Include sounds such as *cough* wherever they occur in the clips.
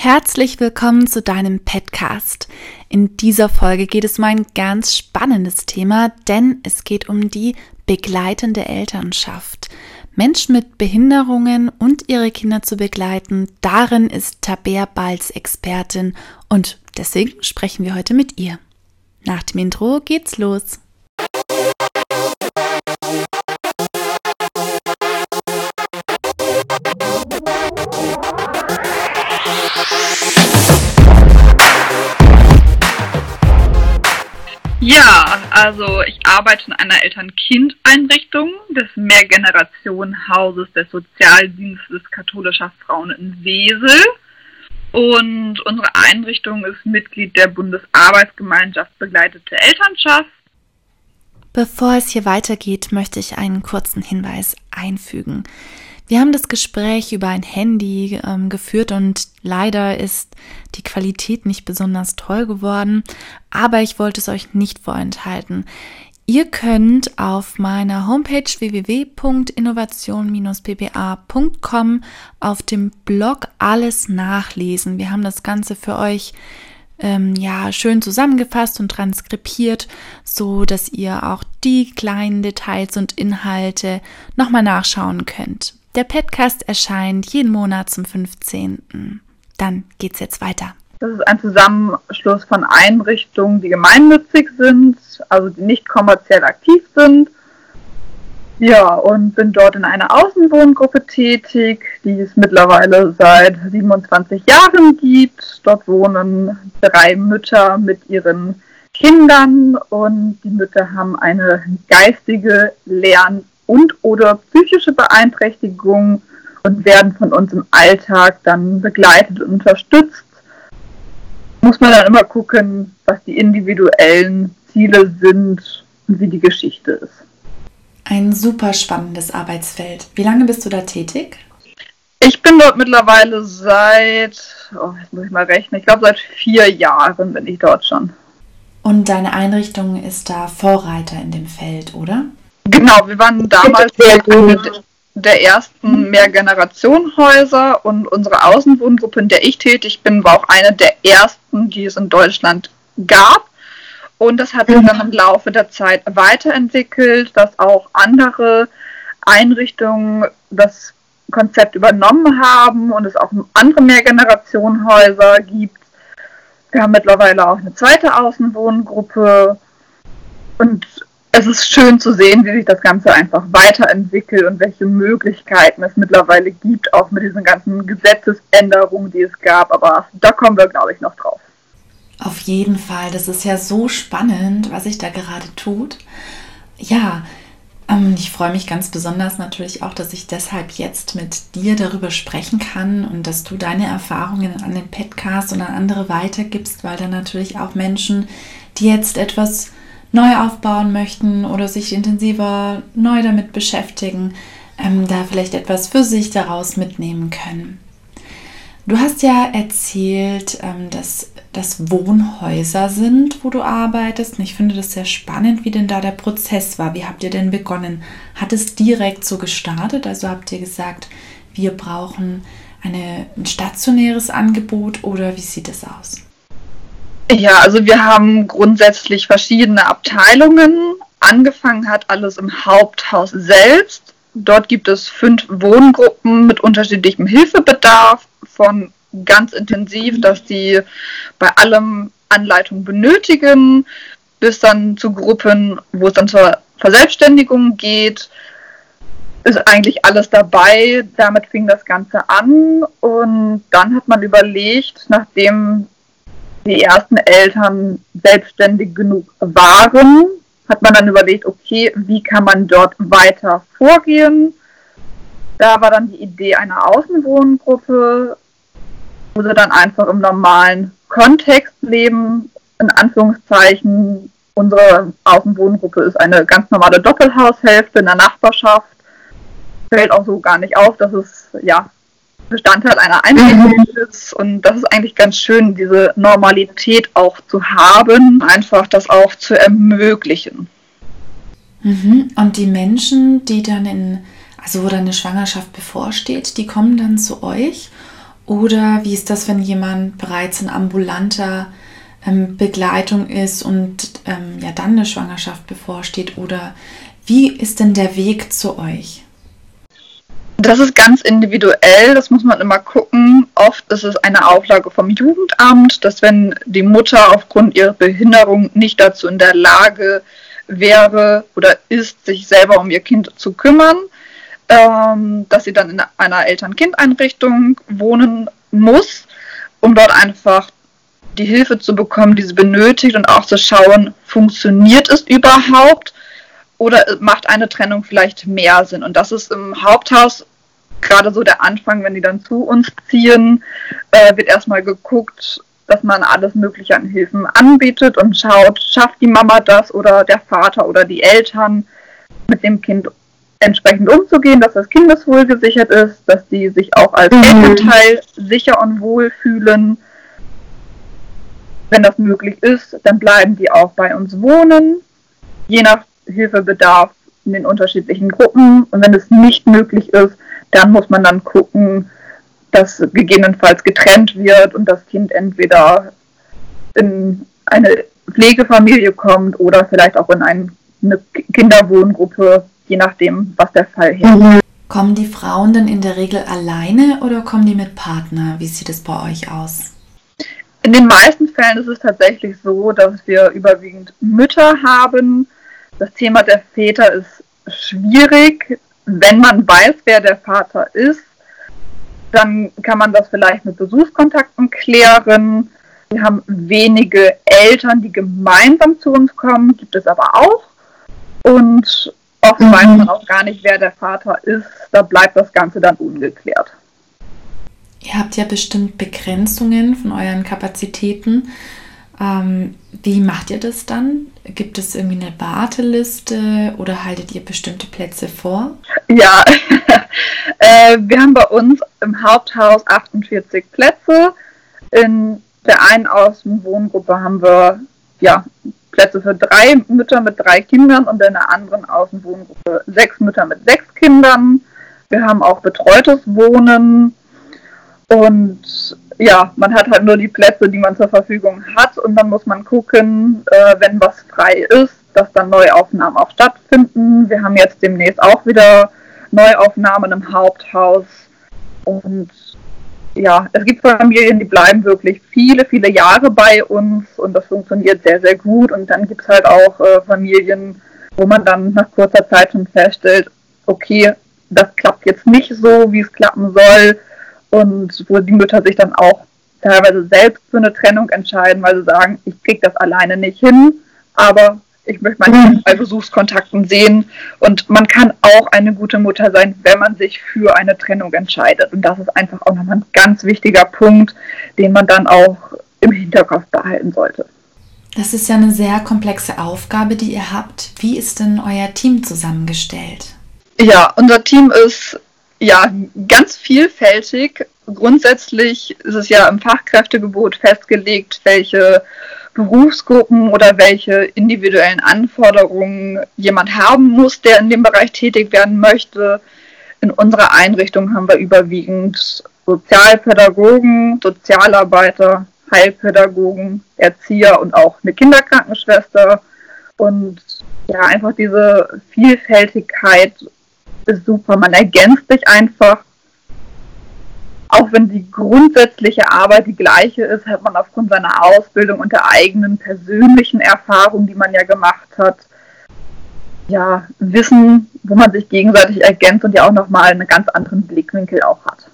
Herzlich willkommen zu deinem Podcast. In dieser Folge geht es um ein ganz spannendes Thema, denn es geht um die begleitende Elternschaft. Menschen mit Behinderungen und ihre Kinder zu begleiten, darin ist Tabea Balz Expertin und deswegen sprechen wir heute mit ihr. Nach dem Intro geht's los. Ja, also ich arbeite in einer Eltern-Kind-Einrichtung des Mehrgenerationenhauses des Sozialdienstes katholischer Frauen in Wesel. Und unsere Einrichtung ist Mitglied der Bundesarbeitsgemeinschaft Begleitete Elternschaft. Bevor es hier weitergeht, möchte ich einen kurzen Hinweis einfügen. Wir haben das Gespräch über ein Handy ähm, geführt und leider ist die Qualität nicht besonders toll geworden, aber ich wollte es euch nicht vorenthalten. Ihr könnt auf meiner Homepage www.innovation-ppa.com auf dem Blog alles nachlesen. Wir haben das Ganze für euch ähm, ja schön zusammengefasst und transkribiert, so dass ihr auch die kleinen Details und Inhalte nochmal nachschauen könnt. Der Podcast erscheint jeden Monat zum 15. Dann geht's jetzt weiter. Das ist ein Zusammenschluss von Einrichtungen, die gemeinnützig sind, also die nicht kommerziell aktiv sind. Ja, und bin dort in einer Außenwohngruppe tätig, die es mittlerweile seit 27 Jahren gibt. Dort wohnen drei Mütter mit ihren Kindern und die Mütter haben eine geistige Lern- und oder psychische Beeinträchtigungen und werden von uns im Alltag dann begleitet und unterstützt. Muss man dann immer gucken, was die individuellen Ziele sind und wie die Geschichte ist. Ein super spannendes Arbeitsfeld. Wie lange bist du da tätig? Ich bin dort mittlerweile seit, oh, jetzt muss ich mal rechnen, ich glaube seit vier Jahren bin ich dort schon. Und deine Einrichtung ist da Vorreiter in dem Feld, oder? Genau, wir waren damals eine der ersten Mehrgenerationenhäuser und unsere Außenwohngruppe, in der ich tätig bin, war auch eine der ersten, die es in Deutschland gab. Und das hat sich dann im Laufe der Zeit weiterentwickelt, dass auch andere Einrichtungen das Konzept übernommen haben und es auch andere Mehrgenerationenhäuser gibt. Wir haben mittlerweile auch eine zweite Außenwohngruppe und es ist schön zu sehen, wie sich das Ganze einfach weiterentwickelt und welche Möglichkeiten es mittlerweile gibt, auch mit diesen ganzen Gesetzesänderungen, die es gab. Aber da kommen wir, glaube ich, noch drauf. Auf jeden Fall, das ist ja so spannend, was sich da gerade tut. Ja, ähm, ich freue mich ganz besonders natürlich auch, dass ich deshalb jetzt mit dir darüber sprechen kann und dass du deine Erfahrungen an den Podcast und an andere weitergibst, weil da natürlich auch Menschen, die jetzt etwas neu aufbauen möchten oder sich intensiver neu damit beschäftigen, ähm, da vielleicht etwas für sich daraus mitnehmen können. Du hast ja erzählt, ähm, dass das Wohnhäuser sind, wo du arbeitest. Und ich finde das sehr spannend, wie denn da der Prozess war. Wie habt ihr denn begonnen? Hat es direkt so gestartet? Also habt ihr gesagt, wir brauchen eine, ein stationäres Angebot oder wie sieht es aus? Ja, also wir haben grundsätzlich verschiedene Abteilungen. Angefangen hat alles im Haupthaus selbst. Dort gibt es fünf Wohngruppen mit unterschiedlichem Hilfebedarf, von ganz intensiv, dass die bei allem Anleitung benötigen, bis dann zu Gruppen, wo es dann zur Verselbstständigung geht, ist eigentlich alles dabei. Damit fing das Ganze an und dann hat man überlegt, nachdem die ersten Eltern selbstständig genug waren, hat man dann überlegt, okay, wie kann man dort weiter vorgehen? Da war dann die Idee einer Außenwohngruppe, wo sie dann einfach im normalen Kontext leben, in Anführungszeichen. Unsere Außenwohngruppe ist eine ganz normale Doppelhaushälfte in der Nachbarschaft. Fällt auch so gar nicht auf, dass es ja Bestandteil einer Einrichtung ist. Und das ist eigentlich ganz schön, diese Normalität auch zu haben, einfach das auch zu ermöglichen. Mhm. Und die Menschen, die dann in, also wo dann eine Schwangerschaft bevorsteht, die kommen dann zu euch Oder wie ist das, wenn jemand bereits in ambulanter ähm, Begleitung ist und ähm, ja dann eine Schwangerschaft bevorsteht? Oder wie ist denn der Weg zu euch? Das ist ganz individuell, das muss man immer gucken. Oft ist es eine Auflage vom Jugendamt, dass wenn die Mutter aufgrund ihrer Behinderung nicht dazu in der Lage wäre oder ist, sich selber um ihr Kind zu kümmern, ähm, dass sie dann in einer Eltern-Kind-Einrichtung wohnen muss, um dort einfach die Hilfe zu bekommen, die sie benötigt und auch zu schauen, funktioniert es überhaupt oder macht eine Trennung vielleicht mehr Sinn? Und das ist im Haupthaus gerade so der Anfang, wenn die dann zu uns ziehen, äh, wird erstmal geguckt, dass man alles Mögliche an Hilfen anbietet und schaut, schafft die Mama das oder der Vater oder die Eltern mit dem Kind entsprechend umzugehen, dass das Kindeswohl gesichert ist, dass die sich auch als mhm. Elternteil sicher und wohl fühlen. Wenn das möglich ist, dann bleiben die auch bei uns wohnen, je nach Hilfebedarf in den unterschiedlichen Gruppen. Und wenn es nicht möglich ist, dann muss man dann gucken, dass gegebenenfalls getrennt wird und das Kind entweder in eine Pflegefamilie kommt oder vielleicht auch in eine Kinderwohngruppe, je nachdem, was der Fall. Mhm. Kommen die Frauen denn in der Regel alleine oder kommen die mit Partner? Wie sieht es bei euch aus? In den meisten Fällen ist es tatsächlich so, dass wir überwiegend Mütter haben. Das Thema der Väter ist schwierig. Wenn man weiß, wer der Vater ist, dann kann man das vielleicht mit Besuchskontakten klären. Wir haben wenige Eltern, die gemeinsam zu uns kommen, gibt es aber auch. Und oft mhm. weiß man auch gar nicht, wer der Vater ist. Da bleibt das Ganze dann ungeklärt. Ihr habt ja bestimmt Begrenzungen von euren Kapazitäten. Ähm, wie macht ihr das dann? Gibt es irgendwie eine Warteliste oder haltet ihr bestimmte Plätze vor? Ja, *laughs* äh, wir haben bei uns im Haupthaus 48 Plätze. In der einen Außenwohngruppe haben wir ja, Plätze für drei Mütter mit drei Kindern und in der anderen Außenwohngruppe sechs Mütter mit sechs Kindern. Wir haben auch betreutes Wohnen und ja, man hat halt nur die Plätze, die man zur Verfügung hat und dann muss man gucken, äh, wenn was frei ist, dass dann Neuaufnahmen auch stattfinden. Wir haben jetzt demnächst auch wieder Neuaufnahmen im Haupthaus und ja, es gibt Familien, die bleiben wirklich viele, viele Jahre bei uns und das funktioniert sehr, sehr gut. Und dann gibt es halt auch äh, Familien, wo man dann nach kurzer Zeit schon feststellt, okay, das klappt jetzt nicht so, wie es klappen soll und wo die Mütter sich dann auch teilweise selbst für eine Trennung entscheiden, weil sie sagen, ich kriege das alleine nicht hin, aber ich möchte mein Kind bei Besuchskontakten sehen und man kann auch eine gute Mutter sein, wenn man sich für eine Trennung entscheidet und das ist einfach auch nochmal ein ganz wichtiger Punkt, den man dann auch im Hinterkopf behalten sollte. Das ist ja eine sehr komplexe Aufgabe, die ihr habt. Wie ist denn euer Team zusammengestellt? Ja, unser Team ist ja, ganz vielfältig. Grundsätzlich ist es ja im Fachkräftegebot festgelegt, welche Berufsgruppen oder welche individuellen Anforderungen jemand haben muss, der in dem Bereich tätig werden möchte. In unserer Einrichtung haben wir überwiegend Sozialpädagogen, Sozialarbeiter, Heilpädagogen, Erzieher und auch eine Kinderkrankenschwester. Und ja, einfach diese Vielfältigkeit ist super. Man ergänzt sich einfach. Auch wenn die grundsätzliche Arbeit die gleiche ist, hat man aufgrund seiner Ausbildung und der eigenen persönlichen Erfahrung, die man ja gemacht hat, ja, Wissen, wo man sich gegenseitig ergänzt und ja auch nochmal einen ganz anderen Blickwinkel auch hat.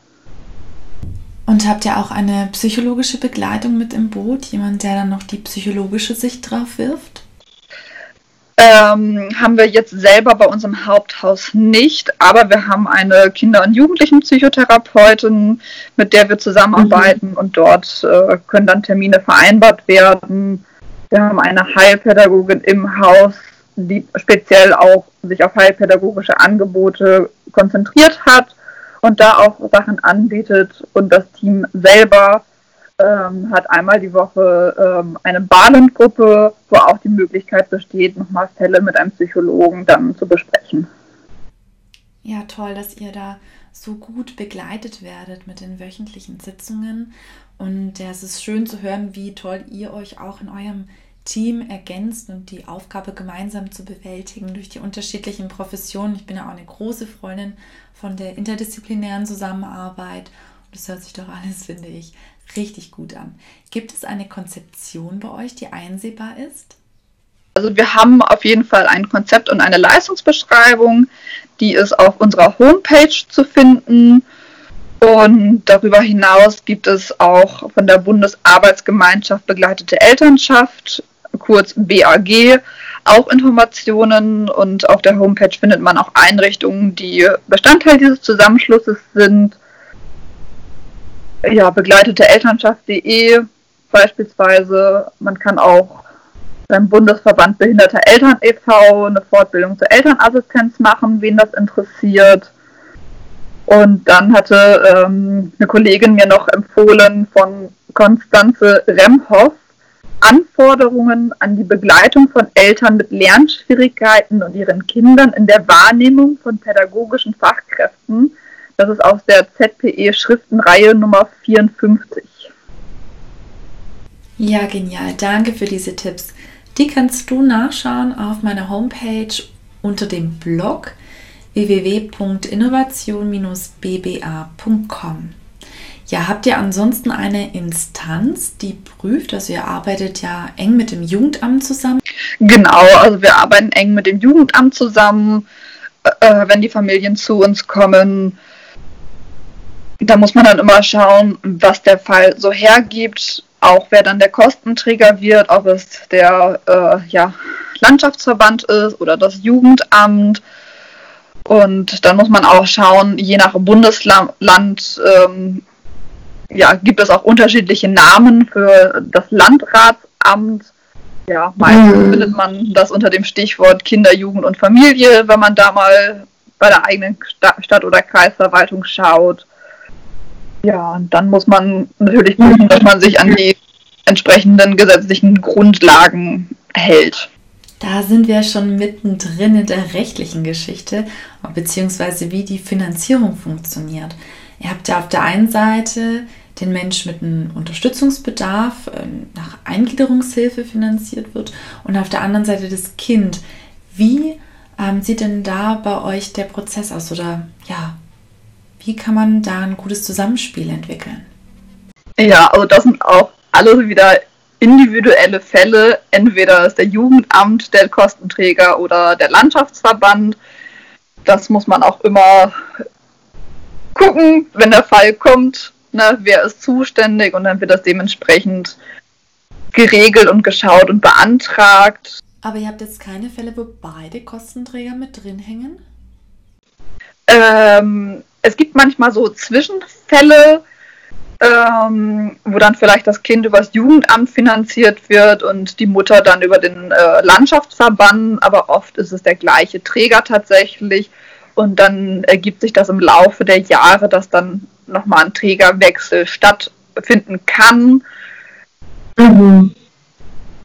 Und habt ihr auch eine psychologische Begleitung mit im Boot? Jemand, der dann noch die psychologische Sicht drauf wirft? Ähm, haben wir jetzt selber bei uns im Haupthaus nicht, aber wir haben eine Kinder- und Jugendlichenpsychotherapeutin, mit der wir zusammenarbeiten mhm. und dort äh, können dann Termine vereinbart werden. Wir haben eine Heilpädagogin im Haus, die speziell auch sich auf heilpädagogische Angebote konzentriert hat und da auch Sachen anbietet und das Team selber ähm, hat einmal die Woche ähm, eine Balengruppe, wo auch die Möglichkeit besteht, nochmal Fälle mit einem Psychologen dann zu besprechen. Ja, toll, dass ihr da so gut begleitet werdet mit den wöchentlichen Sitzungen. Und ja, es ist schön zu hören, wie toll ihr euch auch in eurem Team ergänzt und die Aufgabe gemeinsam zu bewältigen durch die unterschiedlichen Professionen. Ich bin ja auch eine große Freundin von der interdisziplinären Zusammenarbeit. Und das hört sich doch alles, finde ich, richtig gut an. Gibt es eine Konzeption bei euch, die einsehbar ist? Also wir haben auf jeden Fall ein Konzept und eine Leistungsbeschreibung, die ist auf unserer Homepage zu finden. Und darüber hinaus gibt es auch von der Bundesarbeitsgemeinschaft begleitete Elternschaft, kurz BAG, auch Informationen und auf der Homepage findet man auch Einrichtungen, die Bestandteil dieses Zusammenschlusses sind. Ja, begleitete Elternschaft.de beispielsweise. Man kann auch beim Bundesverband Behinderter Eltern e.V. eine Fortbildung zur Elternassistenz machen, wen das interessiert. Und dann hatte ähm, eine Kollegin mir noch empfohlen von Konstanze Remhoff Anforderungen an die Begleitung von Eltern mit Lernschwierigkeiten und ihren Kindern in der Wahrnehmung von pädagogischen Fachkräften. Das ist aus der ZPE Schriftenreihe Nummer 54. Ja, genial. Danke für diese Tipps. Die kannst du nachschauen auf meiner Homepage unter dem Blog www.innovation-bba.com. Ja, habt ihr ansonsten eine Instanz, die prüft? Also ihr arbeitet ja eng mit dem Jugendamt zusammen. Genau, also wir arbeiten eng mit dem Jugendamt zusammen, äh, wenn die Familien zu uns kommen. Da muss man dann immer schauen, was der Fall so hergibt auch wer dann der Kostenträger wird, ob es der äh, ja, Landschaftsverband ist oder das Jugendamt. Und dann muss man auch schauen, je nach Bundesland ähm, ja, gibt es auch unterschiedliche Namen für das Landratsamt. Ja, meistens mhm. findet man das unter dem Stichwort Kinder, Jugend und Familie, wenn man da mal bei der eigenen Stadt- oder Kreisverwaltung schaut. Ja, und dann muss man natürlich gucken, dass man sich an die entsprechenden gesetzlichen Grundlagen hält. Da sind wir schon mittendrin in der rechtlichen Geschichte, beziehungsweise wie die Finanzierung funktioniert. Ihr habt ja auf der einen Seite den Mensch mit einem Unterstützungsbedarf äh, nach Eingliederungshilfe finanziert wird und auf der anderen Seite das Kind. Wie ähm, sieht denn da bei euch der Prozess aus oder ja, wie kann man da ein gutes Zusammenspiel entwickeln? Ja, also das sind auch alles wieder individuelle Fälle. Entweder ist der Jugendamt der Kostenträger oder der Landschaftsverband. Das muss man auch immer gucken, wenn der Fall kommt, ne, wer ist zuständig und dann wird das dementsprechend geregelt und geschaut und beantragt. Aber ihr habt jetzt keine Fälle, wo beide Kostenträger mit drin hängen? Ähm, es gibt manchmal so Zwischenfälle, ähm, wo dann vielleicht das Kind über das Jugendamt finanziert wird und die Mutter dann über den äh, Landschaftsverband, aber oft ist es der gleiche Träger tatsächlich. Und dann ergibt sich das im Laufe der Jahre, dass dann nochmal ein Trägerwechsel stattfinden kann. Mhm.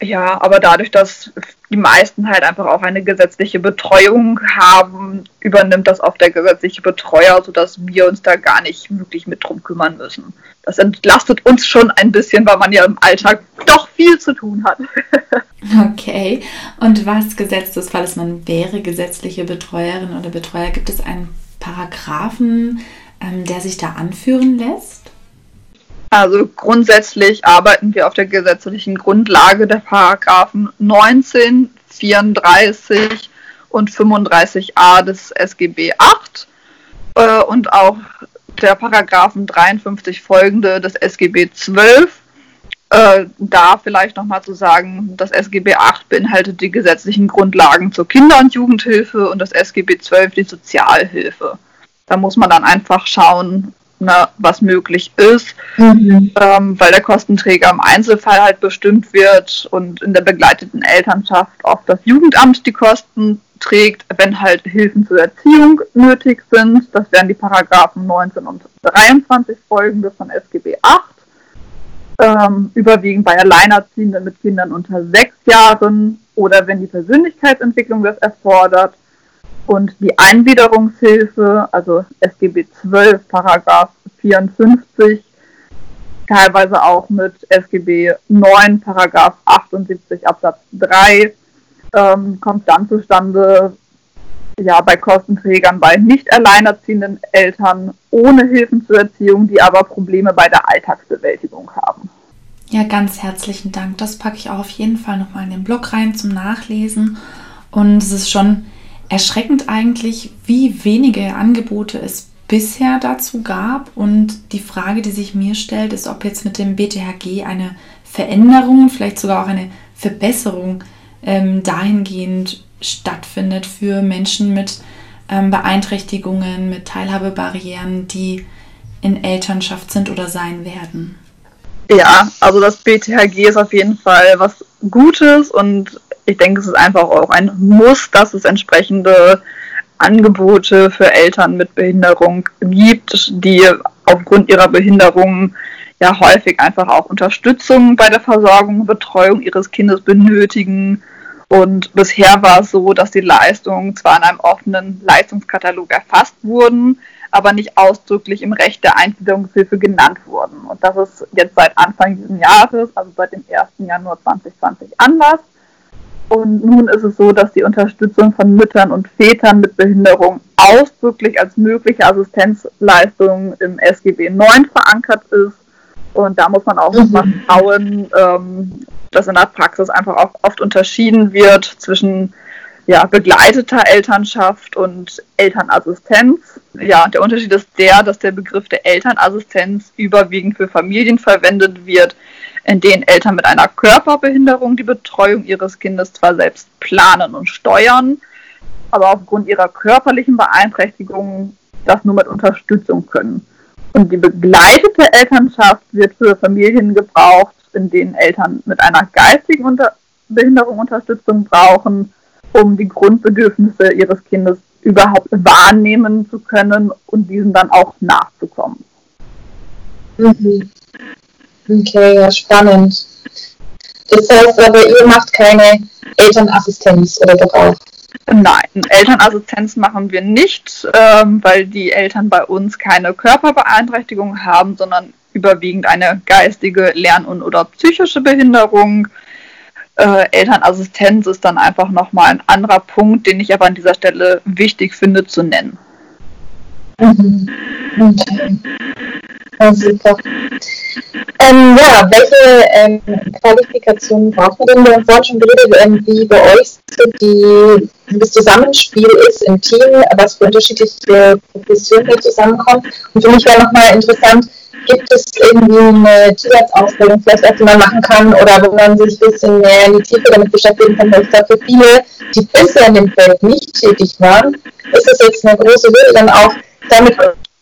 Ja, aber dadurch, dass die meisten halt einfach auch eine gesetzliche Betreuung haben, übernimmt das auch der gesetzliche Betreuer, sodass wir uns da gar nicht wirklich mit drum kümmern müssen. Das entlastet uns schon ein bisschen, weil man ja im Alltag doch viel zu tun hat. *laughs* okay. Und was gesetzt des Falles man wäre gesetzliche Betreuerin oder Betreuer, gibt es einen Paragraphen, ähm, der sich da anführen lässt? Also grundsätzlich arbeiten wir auf der gesetzlichen Grundlage der Paragraphen 19, 34 und 35a des SGB 8 äh, und auch der Paragraphen 53 folgende des SGB 12. Äh, da vielleicht nochmal zu sagen, das SGB 8 beinhaltet die gesetzlichen Grundlagen zur Kinder- und Jugendhilfe und das SGB 12 die Sozialhilfe. Da muss man dann einfach schauen, ne, was möglich ist, mhm. ähm, weil der Kostenträger im Einzelfall halt bestimmt wird und in der begleiteten Elternschaft oft das Jugendamt die Kosten trägt, wenn halt Hilfen zur Erziehung nötig sind. Das wären die Paragraphen 19 und 23 folgende von SGB 8. Ähm, überwiegend bei Alleinerziehenden mit Kindern unter sechs Jahren oder wenn die Persönlichkeitsentwicklung das erfordert Und die Eingliederungshilfe, also SGB 12, Paragraph 54, teilweise auch mit SGB 9, Paragraph 78 Absatz 3, ähm, kommt dann zustande, ja, bei Kostenträgern, bei nicht alleinerziehenden Eltern ohne Hilfen zur Erziehung, die aber Probleme bei der Alltagsbewältigung haben. Ja, ganz herzlichen Dank. Das packe ich auch auf jeden Fall nochmal in den Blog rein zum Nachlesen. Und es ist schon erschreckend eigentlich, wie wenige Angebote es bisher dazu gab. Und die Frage, die sich mir stellt, ist, ob jetzt mit dem BTHG eine Veränderung, vielleicht sogar auch eine Verbesserung ähm, dahingehend stattfindet für Menschen mit ähm, Beeinträchtigungen, mit Teilhabebarrieren, die in Elternschaft sind oder sein werden. Ja, also das BTHG ist auf jeden Fall was Gutes und ich denke, es ist einfach auch ein Muss, dass es entsprechende Angebote für Eltern mit Behinderung gibt, die aufgrund ihrer Behinderung ja häufig einfach auch Unterstützung bei der Versorgung und Betreuung ihres Kindes benötigen. Und bisher war es so, dass die Leistungen zwar in einem offenen Leistungskatalog erfasst wurden, aber nicht ausdrücklich im Recht der Eingliederungshilfe genannt wurden. Und das ist jetzt seit Anfang dieses Jahres, also seit dem 1. Januar 2020, anders. Und nun ist es so, dass die Unterstützung von Müttern und Vätern mit Behinderung ausdrücklich als mögliche Assistenzleistung im SGB 9 verankert ist. Und da muss man auch mhm. mal schauen, ähm, dass in der Praxis einfach auch oft unterschieden wird zwischen ja, begleiteter Elternschaft und Elternassistenz. Ja, der Unterschied ist der, dass der Begriff der Elternassistenz überwiegend für Familien verwendet wird, in denen Eltern mit einer Körperbehinderung die Betreuung ihres Kindes zwar selbst planen und steuern, aber aufgrund ihrer körperlichen Beeinträchtigung das nur mit Unterstützung können. Und die begleitete Elternschaft wird für Familien gebraucht, in denen Eltern mit einer geistigen Unter Behinderung Unterstützung brauchen um die Grundbedürfnisse ihres Kindes überhaupt wahrnehmen zu können und diesen dann auch nachzukommen. Mhm. Okay, ja, spannend. Das heißt aber, ihr macht keine Elternassistenz oder doch auch? Nein, Elternassistenz machen wir nicht, ähm, weil die Eltern bei uns keine Körperbeeinträchtigung haben, sondern überwiegend eine geistige, Lern- und oder psychische Behinderung. Äh, Elternassistenz ist dann einfach nochmal ein anderer Punkt, den ich aber an dieser Stelle wichtig finde zu nennen. Mhm. Okay. Ja, super. Ähm, ja, welche ähm, Qualifikationen braucht man denn? Wir haben vorhin schon geredet, ähm, wie bei euch die, das Zusammenspiel ist im Team, was für unterschiedliche Professionen zusammenkommen. Und für mich wäre nochmal interessant, gibt es irgendwie eine Zusatzausbildung, vielleicht, die man machen kann oder wo man sich ein bisschen mehr in die Tiefe damit beschäftigen kann, weil ich glaube, für viele, die bisher in dem Feld nicht tätig waren, ist es jetzt eine große Hürde, dann auch damit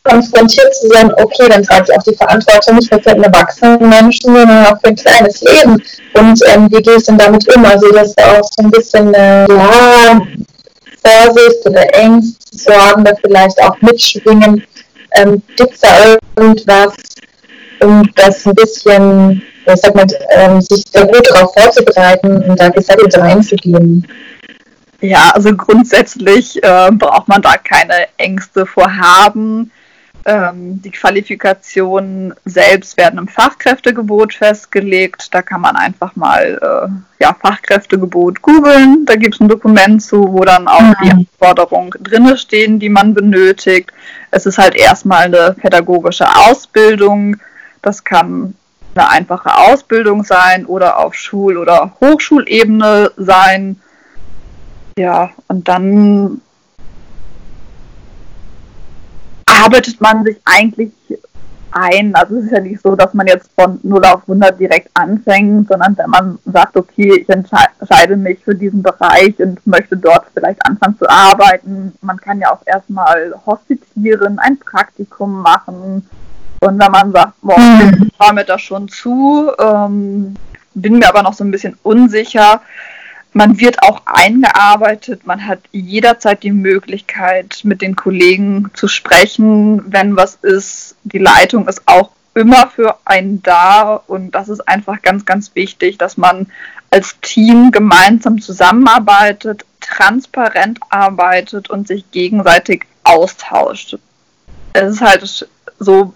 konfrontiert zu sein, okay, dann trage ich auch die Verantwortung nicht nur für einen erwachsenen Menschen, sondern auch für ein kleines Leben. Und ähm, wie gehe ich denn damit um? Also, dass da auch so ein bisschen äh, ja, Vorsicht oder Ängste, Sorgen da vielleicht auch mitschwingen. Ähm, Gibt es da irgendwas, um das ein bisschen, ich sag mal, ähm, sich da gut darauf vorzubereiten und da gesettelt reinzugehen? Ja, also grundsätzlich äh, braucht man da keine Ängste vorhaben. Ähm, die Qualifikationen selbst werden im Fachkräftegebot festgelegt. Da kann man einfach mal äh, ja, Fachkräftegebot googeln. Da gibt es ein Dokument zu, wo dann auch mhm. die Anforderungen drinne stehen, die man benötigt. Es ist halt erstmal eine pädagogische Ausbildung das kann eine einfache Ausbildung sein oder auf Schul- oder Hochschulebene sein. Ja, und dann arbeitet man sich eigentlich ein. Also es ist ja nicht so, dass man jetzt von 0 auf 100 direkt anfängt, sondern wenn man sagt, okay, ich entscheide mich für diesen Bereich und möchte dort vielleicht anfangen zu arbeiten, man kann ja auch erstmal hospitieren, ein Praktikum machen, und wenn man sagt, boah, mhm. ich traue mir das schon zu, ähm, bin mir aber noch so ein bisschen unsicher. Man wird auch eingearbeitet, man hat jederzeit die Möglichkeit, mit den Kollegen zu sprechen, wenn was ist. Die Leitung ist auch immer für einen da und das ist einfach ganz, ganz wichtig, dass man als Team gemeinsam zusammenarbeitet, transparent arbeitet und sich gegenseitig austauscht. Es ist halt so,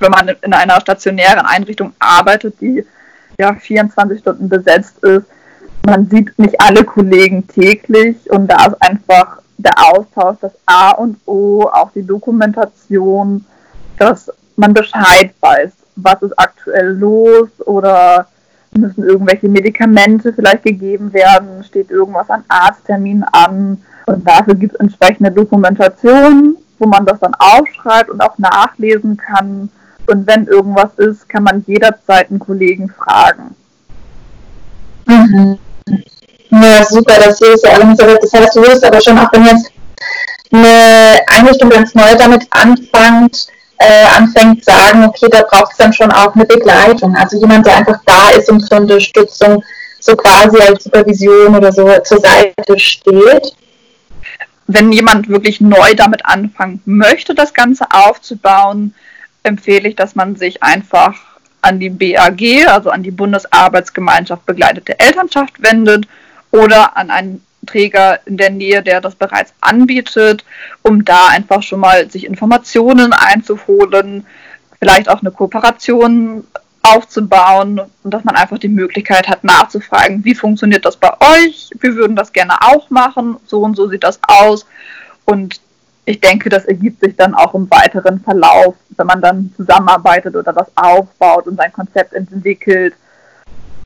wenn man in einer stationären Einrichtung arbeitet, die ja 24 Stunden besetzt ist, man sieht nicht alle Kollegen täglich und da ist einfach der Austausch das A und O, auch die Dokumentation, dass man Bescheid weiß, was ist aktuell los oder müssen irgendwelche Medikamente vielleicht gegeben werden, steht irgendwas an Arztterminen an und dafür gibt es entsprechende Dokumentation, wo man das dann aufschreibt und auch nachlesen kann. Und wenn irgendwas ist, kann man jederzeit einen Kollegen fragen. Mhm. Ja, super, das hier ist ja alles. Das heißt, du wirst aber schon, auch wenn jetzt eine Einrichtung ganz neu damit anfängt, äh, anfängt, sagen, okay, da braucht es dann schon auch eine Begleitung. Also jemand, der einfach da ist und zur Unterstützung so quasi als Supervision oder so zur Seite steht. Wenn jemand wirklich neu damit anfangen möchte, das Ganze aufzubauen, empfehle ich, dass man sich einfach an die BAG, also an die Bundesarbeitsgemeinschaft begleitete Elternschaft wendet oder an einen Träger in der Nähe, der das bereits anbietet, um da einfach schon mal sich Informationen einzuholen, vielleicht auch eine Kooperation aufzubauen und dass man einfach die Möglichkeit hat nachzufragen, wie funktioniert das bei euch? Wir würden das gerne auch machen, so und so sieht das aus und ich denke, das ergibt sich dann auch im weiteren Verlauf, wenn man dann zusammenarbeitet oder das aufbaut und sein Konzept entwickelt,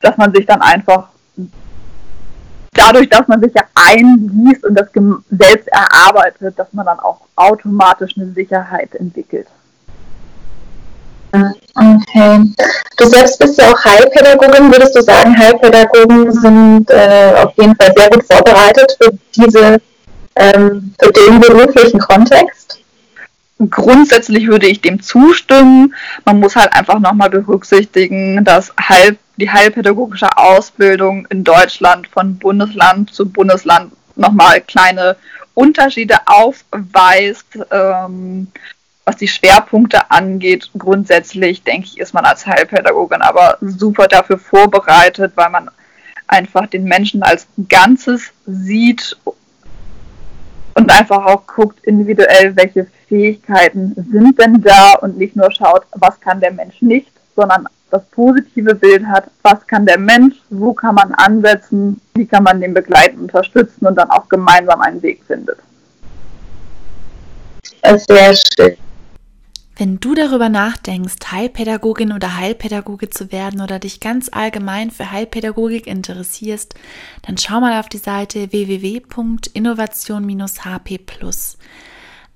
dass man sich dann einfach dadurch, dass man sich ja einliest und das selbst erarbeitet, dass man dann auch automatisch eine Sicherheit entwickelt. Okay. Du selbst bist ja auch Heilpädagogin. Würdest du sagen, Heilpädagogen sind äh, auf jeden Fall sehr gut vorbereitet für diese ähm, für den beruflichen Kontext? Grundsätzlich würde ich dem zustimmen. Man muss halt einfach nochmal berücksichtigen, dass Heil, die heilpädagogische Ausbildung in Deutschland von Bundesland zu Bundesland nochmal kleine Unterschiede aufweist. Ähm, was die Schwerpunkte angeht, grundsätzlich denke ich, ist man als Heilpädagogin aber super dafür vorbereitet, weil man einfach den Menschen als Ganzes sieht und einfach auch guckt individuell, welche Fähigkeiten sind denn da und nicht nur schaut, was kann der Mensch nicht, sondern das positive Bild hat, was kann der Mensch, wo kann man ansetzen, wie kann man den begleiten, unterstützen und dann auch gemeinsam einen Weg findet. Sehr schön. Wenn du darüber nachdenkst, Heilpädagogin oder Heilpädagoge zu werden oder dich ganz allgemein für Heilpädagogik interessierst, dann schau mal auf die Seite www.innovation-hp.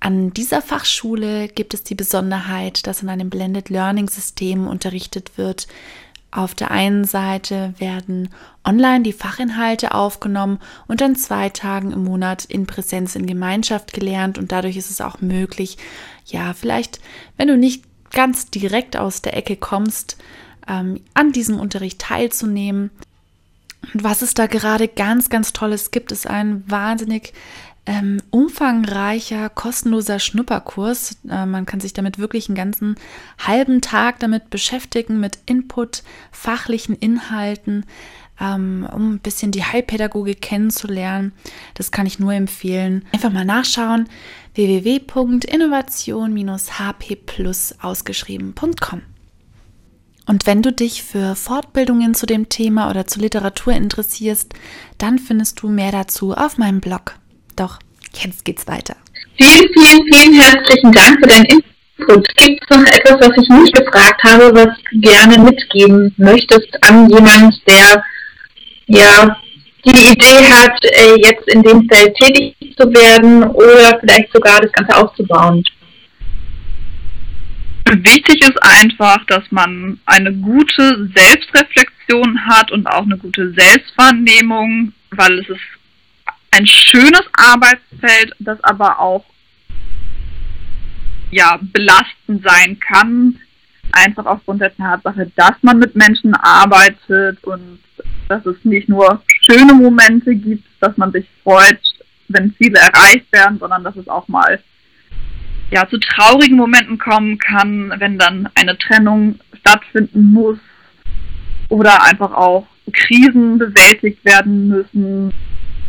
An dieser Fachschule gibt es die Besonderheit, dass in einem Blended Learning System unterrichtet wird, auf der einen Seite werden online die Fachinhalte aufgenommen und an zwei Tagen im Monat in Präsenz in Gemeinschaft gelernt und dadurch ist es auch möglich, ja, vielleicht, wenn du nicht ganz direkt aus der Ecke kommst, ähm, an diesem Unterricht teilzunehmen. Und was es da gerade ganz, ganz Tolles gibt, ist ein wahnsinnig ähm, umfangreicher, kostenloser Schnupperkurs. Äh, man kann sich damit wirklich einen ganzen halben Tag damit beschäftigen, mit Input, fachlichen Inhalten, um ein bisschen die Heilpädagogik kennenzulernen. Das kann ich nur empfehlen. Einfach mal nachschauen www.innovation-hp ausgeschrieben.com. Und wenn du dich für Fortbildungen zu dem Thema oder zur Literatur interessierst, dann findest du mehr dazu auf meinem Blog. Doch, jetzt geht's weiter. Vielen, vielen, vielen herzlichen Dank für deinen Input. Gibt es noch etwas, was ich nicht gefragt habe, was du gerne mitgeben möchtest an jemand, der ja die Idee hat, äh, jetzt in dem Feld tätig zu werden oder vielleicht sogar das Ganze aufzubauen? Wichtig ist einfach, dass man eine gute Selbstreflexion hat und auch eine gute Selbstwahrnehmung, weil es ist ein schönes Arbeitsfeld, das aber auch ja, belastend sein kann, einfach aufgrund der Tatsache, dass man mit Menschen arbeitet und dass es nicht nur schöne Momente gibt, dass man sich freut, wenn Ziele erreicht werden, sondern dass es auch mal ja, zu traurigen Momenten kommen kann, wenn dann eine Trennung stattfinden muss oder einfach auch Krisen bewältigt werden müssen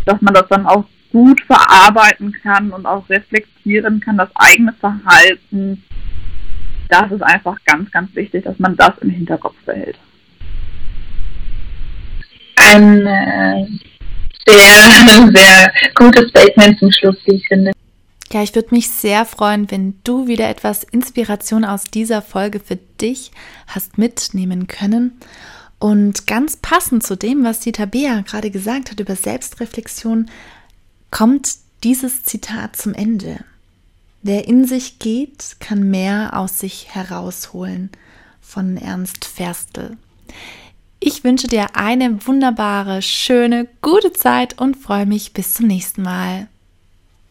dass man das dann auch gut verarbeiten kann und auch reflektieren kann, das eigene Verhalten. Das ist einfach ganz, ganz wichtig, dass man das im Hinterkopf behält. Ein äh, sehr, *laughs* sehr gutes Statement zum Schluss, wie ich finde. Ja, ich würde mich sehr freuen, wenn du wieder etwas Inspiration aus dieser Folge für dich hast mitnehmen können. Und ganz passend zu dem, was die Tabea gerade gesagt hat über Selbstreflexion, kommt dieses Zitat zum Ende. Wer in sich geht, kann mehr aus sich herausholen. Von Ernst Ferstel. Ich wünsche dir eine wunderbare, schöne, gute Zeit und freue mich bis zum nächsten Mal.